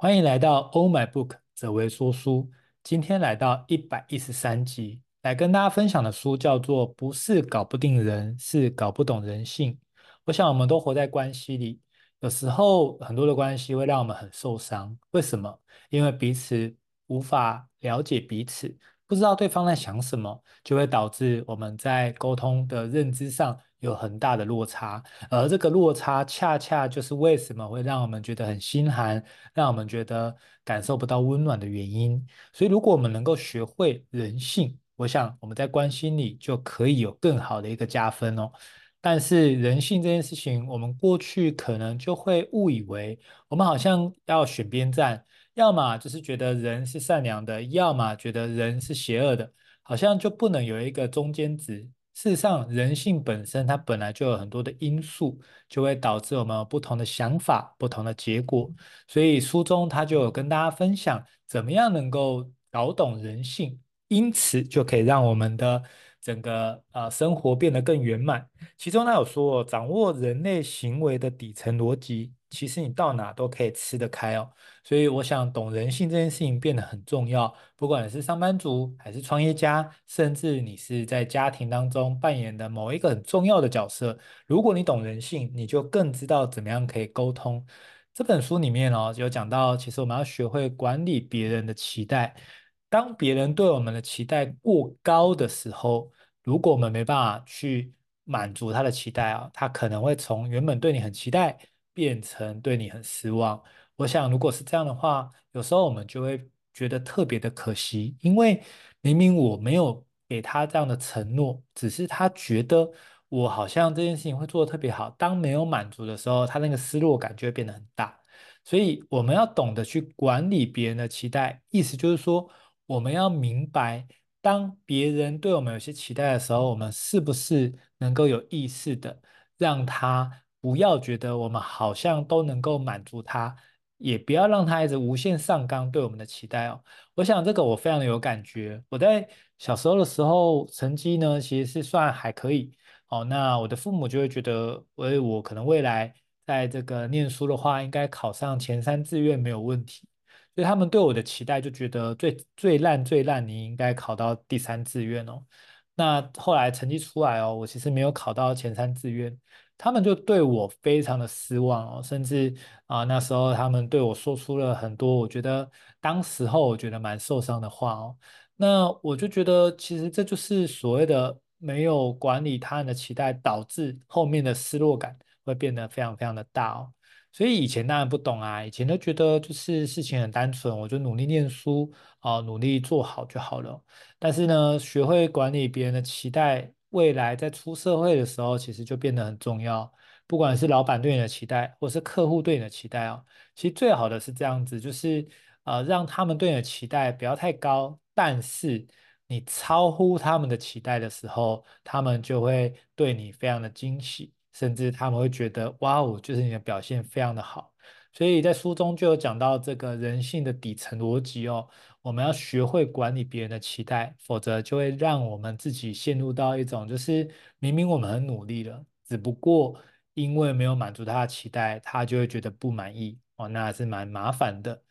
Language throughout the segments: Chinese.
欢迎来到 Oh My Book 哲维说书，今天来到一百一十三集，来跟大家分享的书叫做《不是搞不定人，是搞不懂人性》。我想我们都活在关系里，有时候很多的关系会让我们很受伤。为什么？因为彼此无法了解彼此，不知道对方在想什么，就会导致我们在沟通的认知上。有很大的落差，而这个落差恰恰就是为什么会让我们觉得很心寒，让我们觉得感受不到温暖的原因。所以，如果我们能够学会人性，我想我们在关心里就可以有更好的一个加分哦。但是，人性这件事情，我们过去可能就会误以为，我们好像要选边站，要么就是觉得人是善良的，要么觉得人是邪恶的，好像就不能有一个中间值。事实上，人性本身它本来就有很多的因素，就会导致我们有不同的想法、不同的结果。所以书中他就有跟大家分享，怎么样能够搞懂人性，因此就可以让我们的整个呃生活变得更圆满。其中他有说，掌握人类行为的底层逻辑。其实你到哪都可以吃得开哦，所以我想懂人性这件事情变得很重要。不管是上班族还是创业家，甚至你是在家庭当中扮演的某一个很重要的角色，如果你懂人性，你就更知道怎么样可以沟通。这本书里面哦，有讲到，其实我们要学会管理别人的期待。当别人对我们的期待过高的时候，如果我们没办法去满足他的期待啊，他可能会从原本对你很期待。变成对你很失望。我想，如果是这样的话，有时候我们就会觉得特别的可惜，因为明明我没有给他这样的承诺，只是他觉得我好像这件事情会做得特别好。当没有满足的时候，他那个失落感就会变得很大。所以，我们要懂得去管理别人的期待，意思就是说，我们要明白，当别人对我们有些期待的时候，我们是不是能够有意识的让他。不要觉得我们好像都能够满足他，也不要让他一直无限上纲对我们的期待哦。我想这个我非常的有感觉。我在小时候的时候成绩呢，其实是算还可以哦。那我的父母就会觉得，我我可能未来在这个念书的话，应该考上前三志愿没有问题。所以他们对我的期待就觉得最最烂最烂，你应该考到第三志愿哦。那后来成绩出来哦，我其实没有考到前三志愿。他们就对我非常的失望哦，甚至啊、那时候他们对我说出了很多我觉得当时候我觉得蛮受伤的话哦。那我就觉得其实这就是所谓的没有管理他人的期待，导致后面的失落感会变得非常非常的大哦。所以以前当然不懂啊，以前都觉得就是事情很单纯，我就努力念书啊、努力做好就好了。但是呢，学会管理别人的期待。未来在出社会的时候，其实就变得很重要。不管是老板对你的期待，或是客户对你的期待哦，其实最好的是这样子，就是呃，让他们对你的期待不要太高，但是你超乎他们的期待的时候，他们就会对你非常的惊喜，甚至他们会觉得哇哦，就是你的表现非常的好。所以在书中就有讲到这个人性的底层逻辑哦。我们要学会管理别人的期待，否则就会让我们自己陷入到一种，就是明明我们很努力了，只不过因为没有满足他的期待，他就会觉得不满意哦，那还是蛮麻烦的。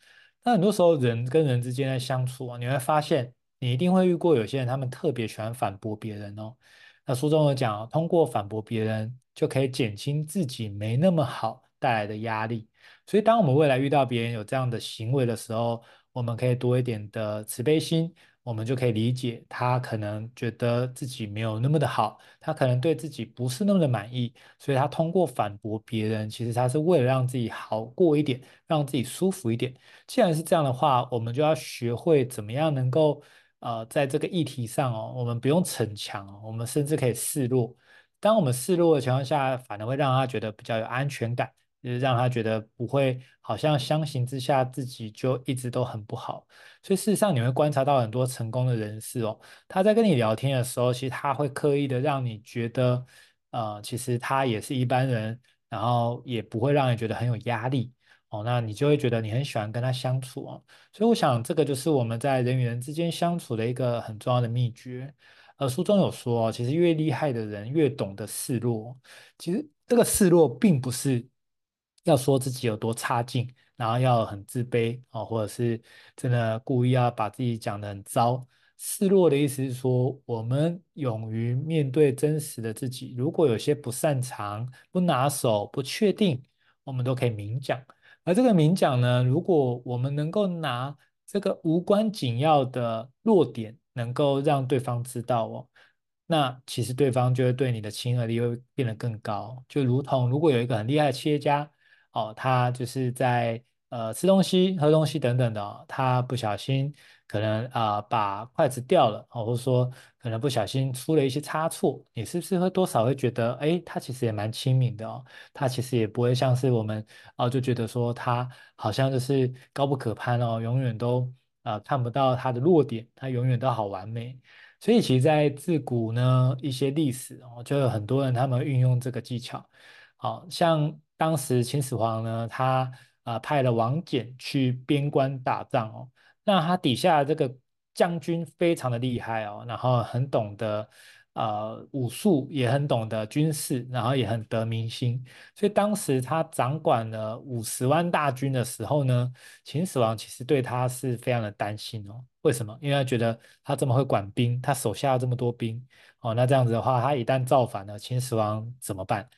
那很多时候人跟人之间的相处啊，你会发现你一定会遇过有些人，他们特别喜欢反驳别人哦。那书中有讲，通过反驳别人就可以减轻自己没那么好带来的压力。所以当我们未来遇到别人有这样的行为的时候，我们可以多一点的慈悲心，我们就可以理解他可能觉得自己没有那么的好，他可能对自己不是那么的满意，所以他通过反驳别人，其实他是为了让自己好过一点，让自己舒服一点。既然是这样的话，我们就要学会怎么样能够呃，在这个议题上哦，我们不用逞强，我们甚至可以示弱。当我们示弱的情况下，反而会让他觉得比较有安全感。就是让他觉得不会，好像相形之下自己就一直都很不好。所以事实上你会观察到很多成功的人士哦，他在跟你聊天的时候，其实他会刻意的让你觉得，呃，其实他也是一般人，然后也不会让你觉得很有压力哦。那你就会觉得你很喜欢跟他相处哦。所以我想这个就是我们在人与人之间相处的一个很重要的秘诀。呃，书中有说，其实越厉害的人越懂得示弱。其实这个示弱并不是。要说自己有多差劲，然后要很自卑哦，或者是真的故意要把自己讲得很糟。示弱的意思是说，我们勇于面对真实的自己。如果有些不擅长、不拿手、不确定，我们都可以明讲。而这个明讲呢，如果我们能够拿这个无关紧要的弱点，能够让对方知道哦，那其实对方就会对你的亲和力会变得更高。就如同如果有一个很厉害的企业家哦，他就是在呃吃东西、喝东西等等的，他不小心。可能啊、把筷子掉了，或者说可能不小心出了一些差错，你是不是会多少会觉得，哎，他其实也蛮亲民的哦，他其实也不会像是我们哦，就觉得说他好像就是高不可攀哦，永远都啊、呃、看不到他的弱点，他永远都好完美。所以其实，在自古呢，一些历史哦，就有很多人他们运用这个技巧，好、哦、像当时秦始皇呢，他啊、呃、派了王翦去边关打仗哦。那他底下这个将军非常的厉害哦，然后很懂得呃武术，也很懂得军事，然后也很得民心。所以当时他掌管了五十万大军的时候呢，秦始皇其实对他是非常的担心哦。为什么？因为他觉得他这么会管兵，他手下这么多兵哦，那这样子的话，他一旦造反了，秦始皇怎么办？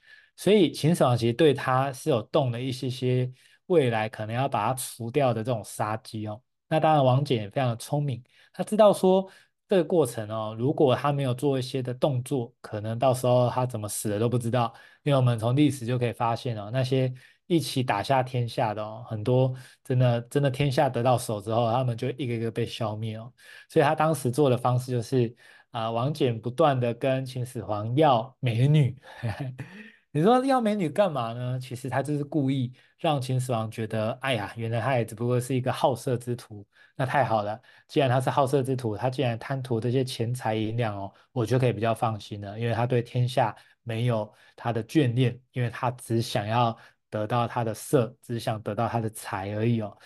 所以秦始皇其实对他是有动了一些些未来可能要把他除掉的这种杀机哦。那当然，王翦也非常的聪明，他知道说这个过程哦，如果他没有做一些的动作，可能到时候他怎么死的都不知道。因为我们从历史就可以发现哦，那些一起打下天下的哦，很多真的真的天下得到手之后，他们就一个一个被消灭哦。所以他当时做的方式就是啊、王翦不断的跟秦始皇要美女。你说要美女干嘛呢？其实他就是故意让秦始皇觉得，哎呀，原来他也只不过是一个好色之徒。那太好了，既然他是好色之徒，他既然贪图这些钱财银两哦，我就可以比较放心了，因为他对天下没有他的眷恋，因为他只想要得到他的色，只想得到他的财而已哦。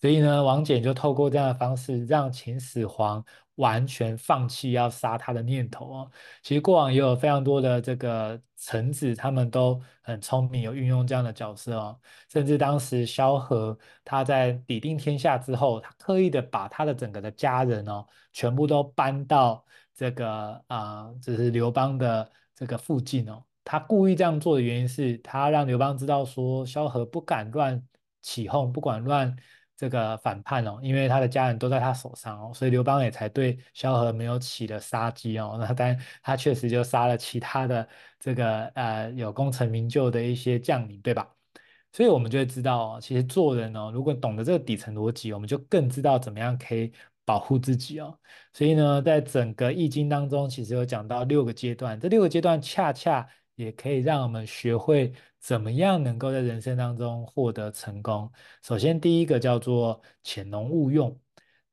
所以呢，王翦就透过这样的方式，让秦始皇。完全放弃要杀他的念头哦。其实过往也有非常多的这个臣子，他们都很聪明，有运用这样的角色哦。甚至当时萧何他在抵定天下之后，他刻意的把他的整个的家人哦，全部都搬到这个啊，呃，就是刘邦的这个附近哦。他故意这样做的原因是他让刘邦知道说，萧何不敢乱起哄，不敢乱。这个反叛哦，因为他的家人都在他手上哦，所以刘邦也才对萧何没有起了杀机哦。那当然，他确实就杀了其他的这个呃有功成名就的一些将领，对吧？所以我们就会知道哦，其实做人哦，如果懂得这个底层逻辑，我们就更知道怎么样可以保护自己哦。所以呢，在整个易经当中，其实有讲到六个阶段，这六个阶段恰恰也可以让我们学会。怎么样能够在人生当中获得成功？首先，第一个叫做潜龙勿用，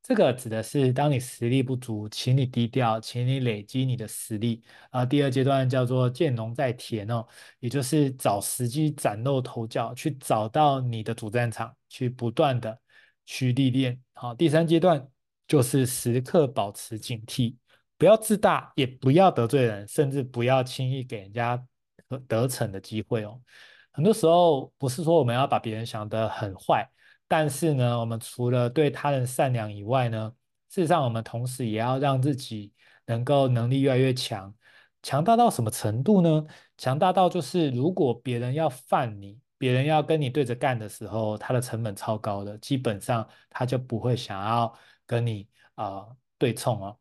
这个指的是当你实力不足，请你低调，请你累积你的实力。啊，第二阶段叫做见龙在田哦，也就是找时机崭露头角，去找到你的主战场，去不断的去历练。好，第三阶段就是时刻保持警惕，不要自大，也不要得罪人，甚至不要轻易给人家。得逞的机会哦，很多时候不是说我们要把别人想得很坏，但是呢，我们除了对他人善良以外呢，事实上我们同时也要让自己能够能力越来越强，强大到什么程度呢？强大到就是如果别人要犯你，别人要跟你对着干的时候，他的成本超高的，基本上他就不会想要跟你啊、对冲哦。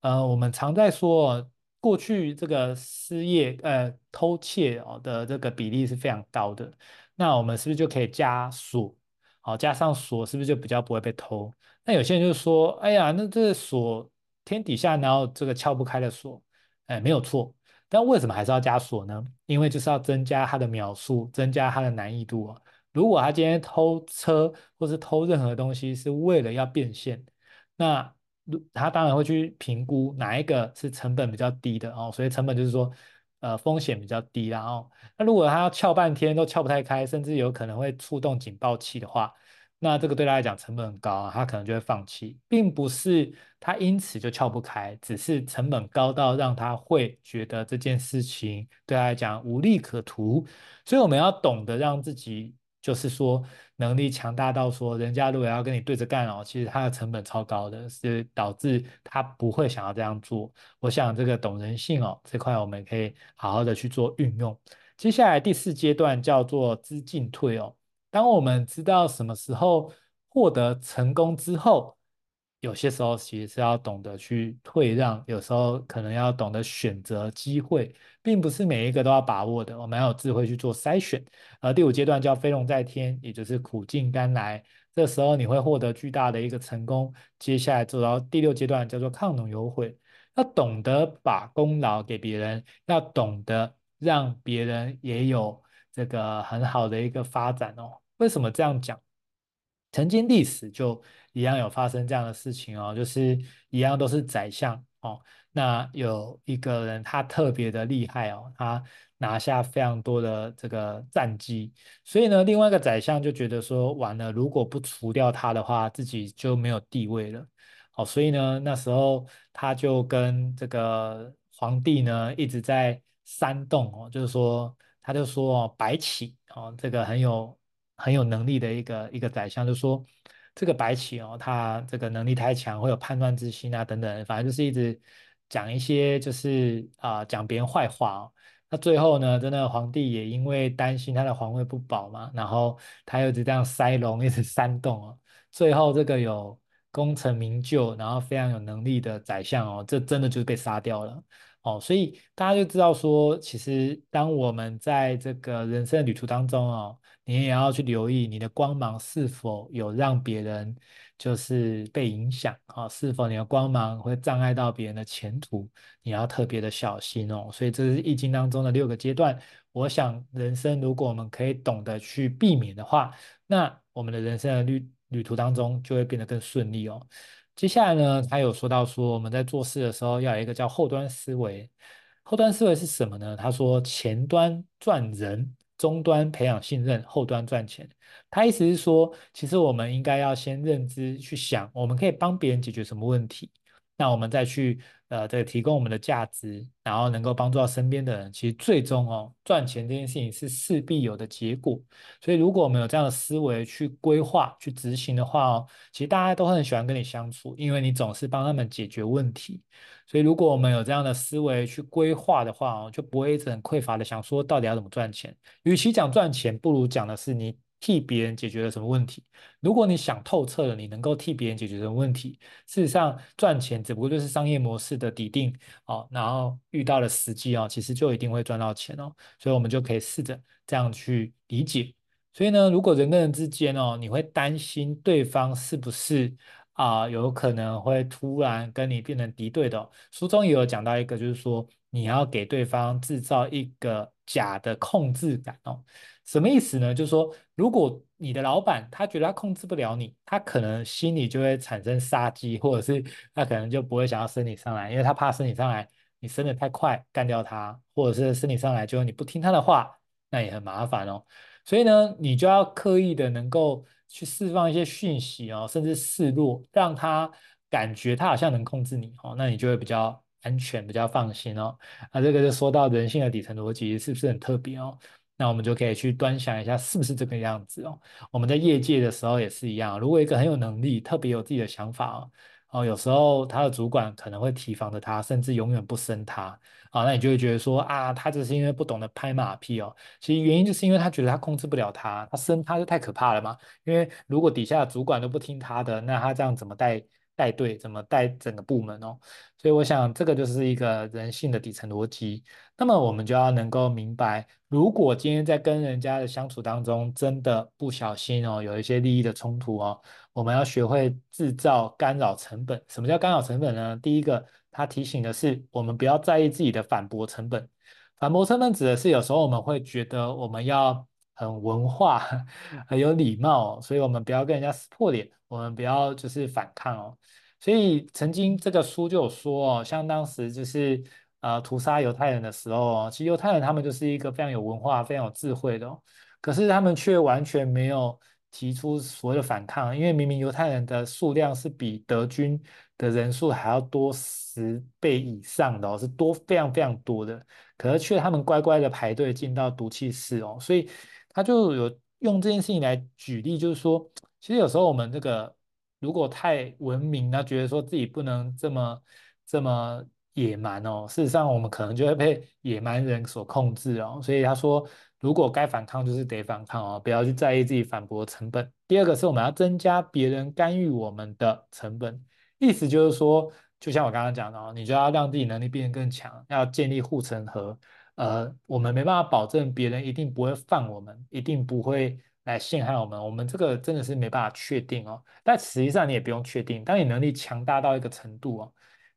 呃，我们常在说。过去这个失业呃偷窃哦的这个比例是非常高的，那我们是不是就可以加锁？好，加上锁是不是就比较不会被偷？那有些人就说，哎呀，那这个锁天底下哪有这个撬不开的锁？哎，没有错，但为什么还是要加锁呢？因为就是要增加它的秒数，增加它的难易度哦。如果他今天偷车或是偷任何东西是为了要变现，那。他当然会去评估哪一个是成本比较低的哦，所以成本就是说，呃，风险比较低，然后那如果他要撬半天都撬不太开，甚至有可能会触动警报器的话，那这个对他来讲成本很高，他可能就会放弃，并不是他因此就撬不开，只是成本高到让他会觉得这件事情对他来讲无利可图，所以我们要懂得让自己就是说能力强大到说，人家如果要跟你对着干哦，其实他的成本超高的，是导致他不会想要这样做。我想这个懂人性哦，这块我们可以好好的去做运用。接下来第四阶段叫做知进退哦。当我们知道什么时候获得成功之后，有些时候其实是要懂得去退让，有时候可能要懂得选择机会，并不是每一个都要把握的。我们要有智慧去做筛选。而第五阶段叫飞龙在天，也就是苦尽甘来。这时候你会获得巨大的一个成功。接下来走到第六阶段叫做抗龙有悔，要懂得把功劳给别人，要懂得让别人也有这个很好的一个发展哦。为什么这样讲？曾经历史就一样有发生这样的事情哦，就是一样都是宰相哦。那有一个人他特别的厉害哦，他拿下非常多的这个战绩，所以呢，另外一个宰相就觉得说，完了，如果不除掉他的话，自己就没有地位了。哦，所以呢，那时候他就跟这个皇帝呢一直在煽动哦，就是说，他就说哦，白起哦，这个很有。很有能力的一个一个宰相，就说这个白起哦，他这个能力太强，会有叛乱之心啊，等等，反正就是一直讲一些就是啊、呃、讲别人坏话哦。那最后呢，真的皇帝也因为担心他的皇位不保嘛，然后他又一直这样塞龙，一直煽动哦。最后这个有功成名就，然后非常有能力的宰相哦，这真的就被杀掉了。哦，所以大家就知道说，其实当我们在这个人生的旅途当中哦，你也要去留意你的光芒是否有让别人就是被影响啊，是否你的光芒会障碍到别人的前途，你要特别的小心哦。所以这是易经当中的六个阶段。我想人生如果我们可以懂得去避免的话，那我们的人生的旅旅途当中就会变得更顺利哦。接下来呢，他有说到说我们在做事的时候要有一个叫后端思维。后端思维是什么呢？他说前端赚人，中端培养信任，后端赚钱。他意思是说，其实我们应该要先认知去想，我们可以帮别人解决什么问题，那我们再去。呃，这个提供我们的价值，然后能够帮助到身边的人，其实最终哦，赚钱这件事情是势必有的结果。所以，如果我们有这样的思维去规划、去执行的话哦，其实大家都很喜欢跟你相处，因为你总是帮他们解决问题。所以，如果我们有这样的思维去规划的话哦，就不会一直很匮乏的想说到底要怎么赚钱。与其讲赚钱，不如讲的是你。替别人解决了什么问题？如果你想透彻了，你能够替别人解决什么问题？事实上，赚钱只不过就是商业模式的底定哦，然后遇到了时机哦，其实就一定会赚到钱哦。所以，我们就可以试着这样去理解。所以呢，如果人跟人之间哦，你会担心对方是不是啊、有可能会突然跟你变成敌对的？书中也有讲到一个，就是说你要给对方制造一个假的控制感哦。什么意思呢？就是说，如果你的老板他觉得他控制不了你，他可能心里就会产生杀机，或者是他可能就不会想要升你上来，因为他怕升你上来，你升得太快干掉他，或者是升你上来就你不听他的话，那也很麻烦哦。所以呢，你就要刻意的能够去释放一些讯息哦，甚至示弱，让他感觉他好像能控制你哦，那你就会比较安全，比较放心哦。那这个就说到人性的底层逻辑是不是很特别哦？那我们就可以去端详一下，是不是这个样子哦？我们在业界的时候也是一样，如果一个很有能力、特别有自己的想法哦，哦，有时候他的主管可能会提防着他，甚至永远不升他啊，那你就会觉得说啊，他只是因为不懂得拍马屁哦。其实原因就是因为他觉得他控制不了他，他升他就太可怕了嘛。因为如果底下的主管都不听他的，那他这样怎么带？带队怎么带整个部门哦？所以我想这个就是一个人性的底层逻辑。那么我们就要能够明白，如果今天在跟人家的相处当中，真的不小心哦，有一些利益的冲突哦，我们要学会制造干扰成本。什么叫干扰成本呢？第一个，他提醒的是我们不要在意自己的反驳成本。反驳成本指的是有时候我们会觉得我们要很文化、很有礼貌，所以我们不要跟人家撕破脸。我们不要就是反抗哦，所以曾经这个书就有说哦，像当时就是呃屠杀犹太人的时候哦，其实犹太人他们就是一个非常有文化、非常有智慧的哦，可是他们却完全没有提出所谓的反抗，因为明明犹太人的数量是比德军的人数还要多十倍以上的哦，是多非常非常多的，可是却他们乖乖的排队进到毒气室哦，所以他就有。用这件事情来举例，就是说，其实有时候我们这个如果太文明，那觉得说自己不能这么这么野蛮哦，事实上我们可能就会被野蛮人所控制哦。所以他说，如果该反抗就是得反抗哦，不要去在意自己反驳成本。第二个是我们要增加别人干预我们的成本，意思就是说，就像我刚刚讲的哦，你就要让自己能力变得更强，要建立护城河。呃，我们没办法保证别人一定不会犯我们，一定不会来陷害我们。我们这个真的是没办法确定哦。但实际上你也不用确定，当你能力强大到一个程度哦，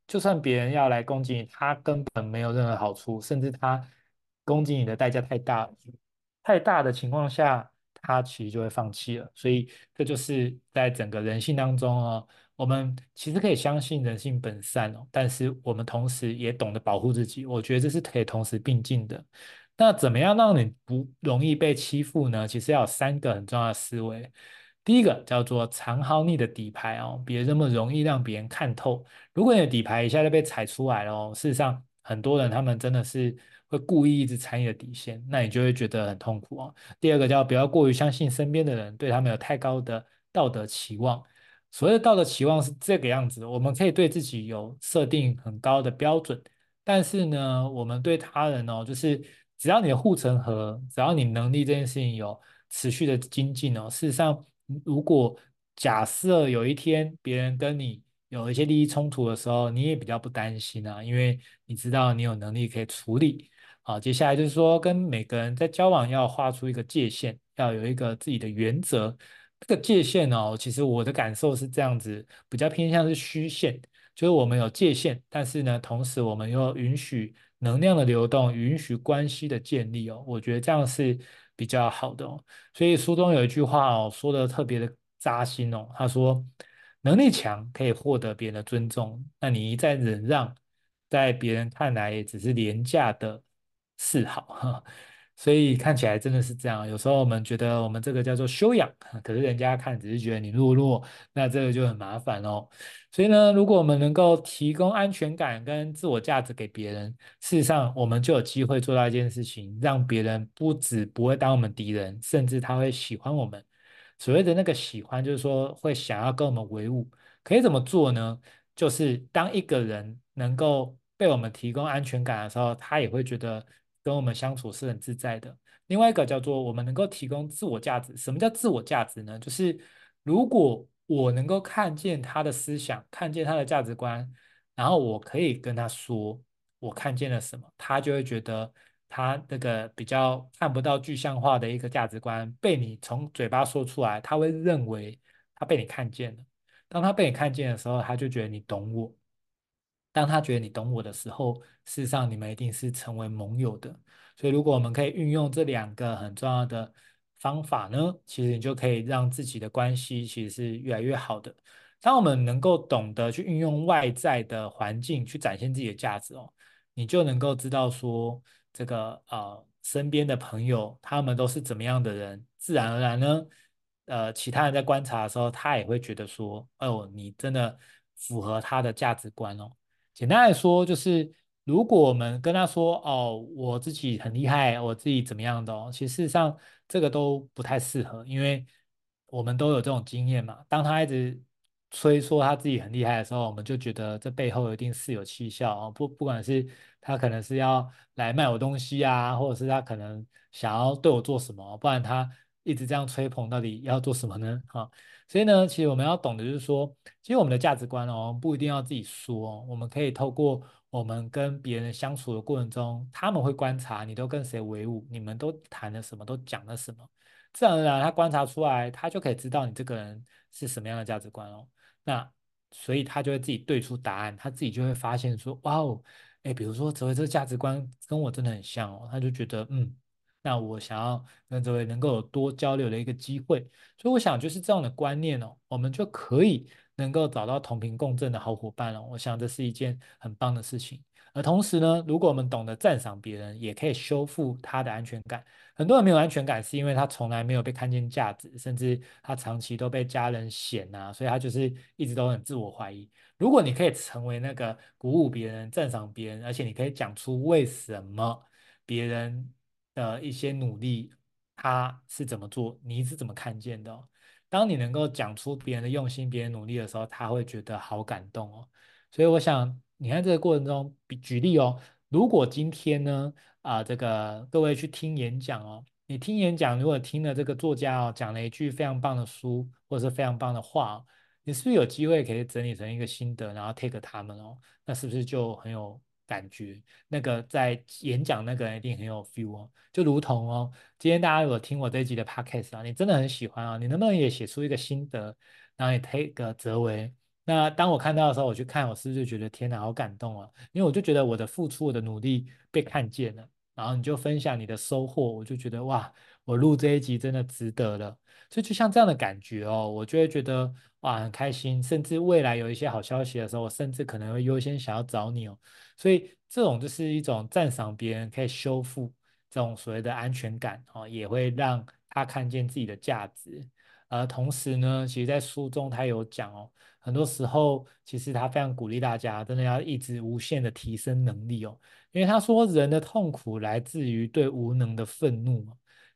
就算别人要来攻击你，他根本没有任何好处，甚至他攻击你的代价太大，太大的情况下，他其实就会放弃了。所以这就是在整个人性当中哦。我们其实可以相信人性本善哦，但是我们同时也懂得保护自己。我觉得这是可以同时并进的。那怎么样让你不容易被欺负呢？其实要有三个很重要的思维。第一个叫做藏好你的底牌哦，别这么容易让别人看透。如果你的底牌一下就被踩出来了哦，事实上很多人他们真的是会故意一直踩你的底线，那你就会觉得很痛苦哦。第二个叫不要过于相信身边的人，对他们有太高的道德期望。所谓的道德期望是这个样子，我们可以对自己有设定很高的标准，但是呢，我们对他人哦，就是只要你的护城河，只要你能力这件事情有持续的精进哦，事实上，如果假设有一天别人跟你有一些利益冲突的时候，你也比较不担心啊，因为你知道你有能力可以处理。好，接下来就是说，跟每个人在交往要画出一个界限，要有一个自己的原则。这个界限哦，其实我的感受是这样子，比较偏向是虚线，就是我们有界限，但是呢，同时我们又允许能量的流动，允许关系的建立哦，我觉得这样是比较好的哦。所以书中有一句话哦，说的特别的扎心哦，他说，能力强可以获得别人的尊重，那你一再忍让，在别人看来也只是廉价的示好 哈。所以看起来真的是这样，有时候我们觉得我们这个叫做修养，可是人家看只是觉得你懦弱，那这个就很麻烦哦。所以呢，如果我们能够提供安全感跟自我价值给别人，事实上我们就有机会做到一件事情，让别人不止不会当我们敌人，甚至他会喜欢我们。所谓的那个喜欢，就是说会想要跟我们为伍。可以怎么做呢？就是当一个人能够被我们提供安全感的时候，他也会觉得。跟我们相处是很自在的。另外一个叫做我们能够提供自我价值。什么叫自我价值呢？就是如果我能够看见他的思想，看见他的价值观，然后我可以跟他说我看见了什么，他就会觉得他那个比较看不到具象化的一个价值观被你从嘴巴说出来，他会认为他被你看见了。当他被你看见的时候，他就觉得你懂我。当他觉得你懂我的时候，事实上你们一定是成为盟友的。所以，如果我们可以运用这两个很重要的方法呢，其实你就可以让自己的关系其实是越来越好的。当我们能够懂得去运用外在的环境去展现自己的价值哦，你就能够知道说这个呃身边的朋友他们都是怎么样的人，自然而然呢，呃其他人在观察的时候，他也会觉得说，哦，你真的符合他的价值观哦。简单来说，就是如果我们跟他说：“哦，我自己很厉害，我自己怎么样的哦。”其实事实上这个都不太适合，因为我们都有这种经验嘛。当他一直吹说他自己很厉害的时候，我们就觉得这背后一定是有蹊跷哦。不，不管是他可能是要来卖我东西啊，或者是他可能想要对我做什么，不然他一直这样吹捧，到底要做什么呢？哈。所以呢，其实我们要懂的就是说，其实我们的价值观哦，不一定要自己说，我们可以透过我们跟别人相处的过程中，他们会观察你都跟谁为伍，你们都谈了什么，都讲了什么，自然而然他观察出来，他就可以知道你这个人是什么样的价值观哦。那所以他就会自己对出答案，他自己就会发现说，哇哦，哎，比如说哲维这个价值观跟我真的很像哦，他就觉得嗯。那我想要跟这位能够有多交流的一个机会，所以我想就是这样的观念哦，我们就可以能够找到同频共振的好伙伴了。我想这是一件很棒的事情。而同时呢，如果我们懂得赞赏别人，也可以修复他的安全感。很多人没有安全感，是因为他从来没有被看见价值，甚至他长期都被家人嫌啊，所以他就是一直都很自我怀疑。如果你可以成为那个鼓舞别人、赞赏别人，而且你可以讲出为什么别人。的一些努力他是怎么做，你是怎么看见的哦？当你能够讲出别人的用心、别人努力的时候，他会觉得好感动哦。所以我想，你看这个过程中，比举例哦，如果今天呢，啊、呃，这个各位去听演讲哦，你听演讲，如果听了这个作家哦讲了一句非常棒的书，或者是非常棒的话，你是不是有机会可以整理成一个心得，然后 take 他们哦？那是不是就很有？感觉那个在演讲那个人一定很有 feel 哦，就如同哦，今天大家如果听我这一集的 podcast 啊，你真的很喜欢啊，你能不能也写出一个心得，然后也 take 个则为？那当我看到的时候，我去看，我是不是觉得天哪，好感动啊？因为我就觉得我的付出、我的努力被看见了，然后你就分享你的收获，我就觉得哇，我录这一集真的值得了。所以就像这样的感觉哦，我就会觉得哇，很开心，甚至未来有一些好消息的时候，我甚至可能会优先想要找你哦。所以这种就是一种赞赏别人可以修复这种所谓的安全感哦，也会让他看见自己的价值。而同时呢，其实在书中他有讲哦，很多时候其实他非常鼓励大家，真的要一直无限的提升能力哦，因为他说人的痛苦来自于对无能的愤怒。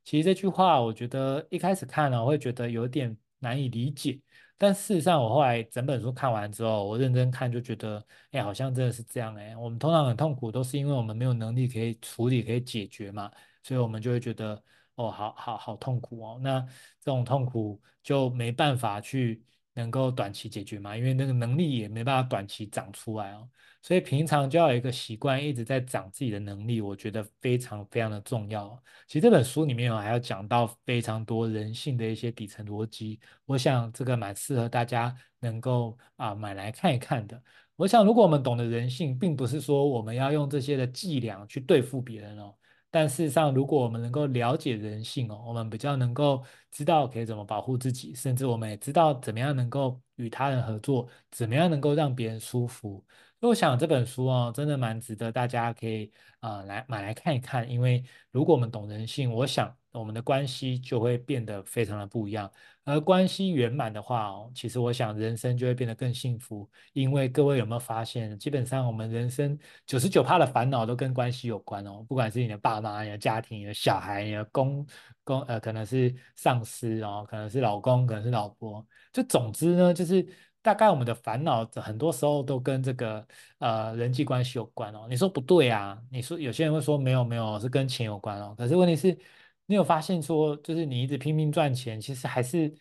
其实这句话我觉得一开始看了，我会觉得有点难以理解。但事实上，我后来整本书看完之后，我认真看就觉得，哎，好像真的是这样哎。我们通常很痛苦，都是因为我们没有能力可以处理、可以解决嘛，所以我们就会觉得，哦，好好好痛苦哦。那这种痛苦就没办法去能够短期解决嘛，因为那个能力也没办法短期长出来哦。所以平常就要有一个习惯，一直在长自己的能力，我觉得非常非常的重要。其实这本书里面还要讲到非常多人性的一些底层逻辑，我想这个蛮适合大家能够啊买来看一看的。我想如果我们懂得人性，并不是说我们要用这些的伎俩去对付别人哦。但事实上，如果我们能够了解人性哦，我们比较能够知道可以怎么保护自己，甚至我们也知道怎么样能够与他人合作，怎么样能够让别人舒服。我想这本书哦，真的蛮值得大家可以啊、呃、来买来看一看，因为如果我们懂人性，我想我们的关系就会变得非常的不一样。而关系圆满的话哦，其实我想人生就会变得更幸福。因为各位有没有发现，基本上我们人生九十九趴的烦恼都跟关系有关哦，不管是你的爸妈、你的家庭、你的小孩、你的公公呃，可能是上司哦，可能是老公，可能是老婆，就总之呢，就是。大概我们的烦恼很多时候都跟这个呃人际关系有关哦。你说不对啊？你说有些人会说没有没有，是跟钱有关哦。可是问题是，你有发现说，就是你一直拼命赚钱，其实还是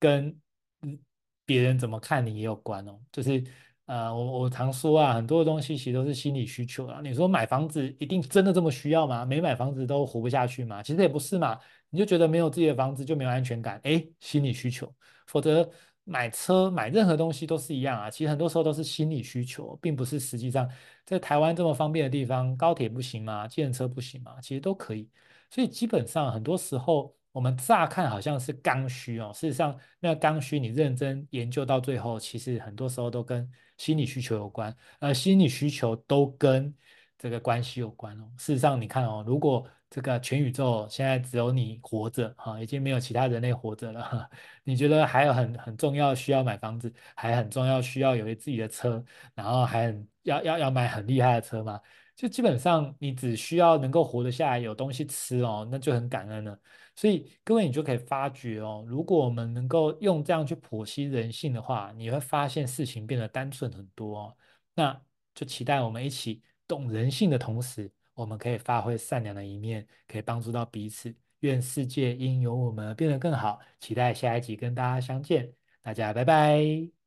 跟别人怎么看你也有关哦。就是呃我我常说啊，很多的东西其实都是心理需求啊。你说买房子一定真的这么需要吗？没买房子都活不下去吗？其实也不是嘛。你就觉得没有自己的房子就没有安全感，哎，心理需求，否则。买车买任何东西都是一样啊，其实很多时候都是心理需求，并不是实际上在台湾这么方便的地方，高铁不行吗？计程车不行吗？其实都可以。所以基本上很多时候我们乍看好像是刚需哦，事实上那刚需你认真研究到最后，其实很多时候都跟心理需求有关，而心理需求都跟这个关系有关哦。事实上你看哦，如果这个全宇宙现在只有你活着哈，已经没有其他人类活着了。你觉得还有很很重要需要买房子，还很重要需要有一自己的车，然后还很要要要买很厉害的车吗？就基本上你只需要能够活得下来，有东西吃哦，那就很感恩了。所以各位你就可以发觉哦，如果我们能够用这样去剖析人性的话，你会发现事情变得单纯很多哦。那就期待我们一起懂人性的同时。我们可以发挥善良的一面，可以帮助到彼此。愿世界因有我们而变得更好。期待下一集跟大家相见，大家拜拜。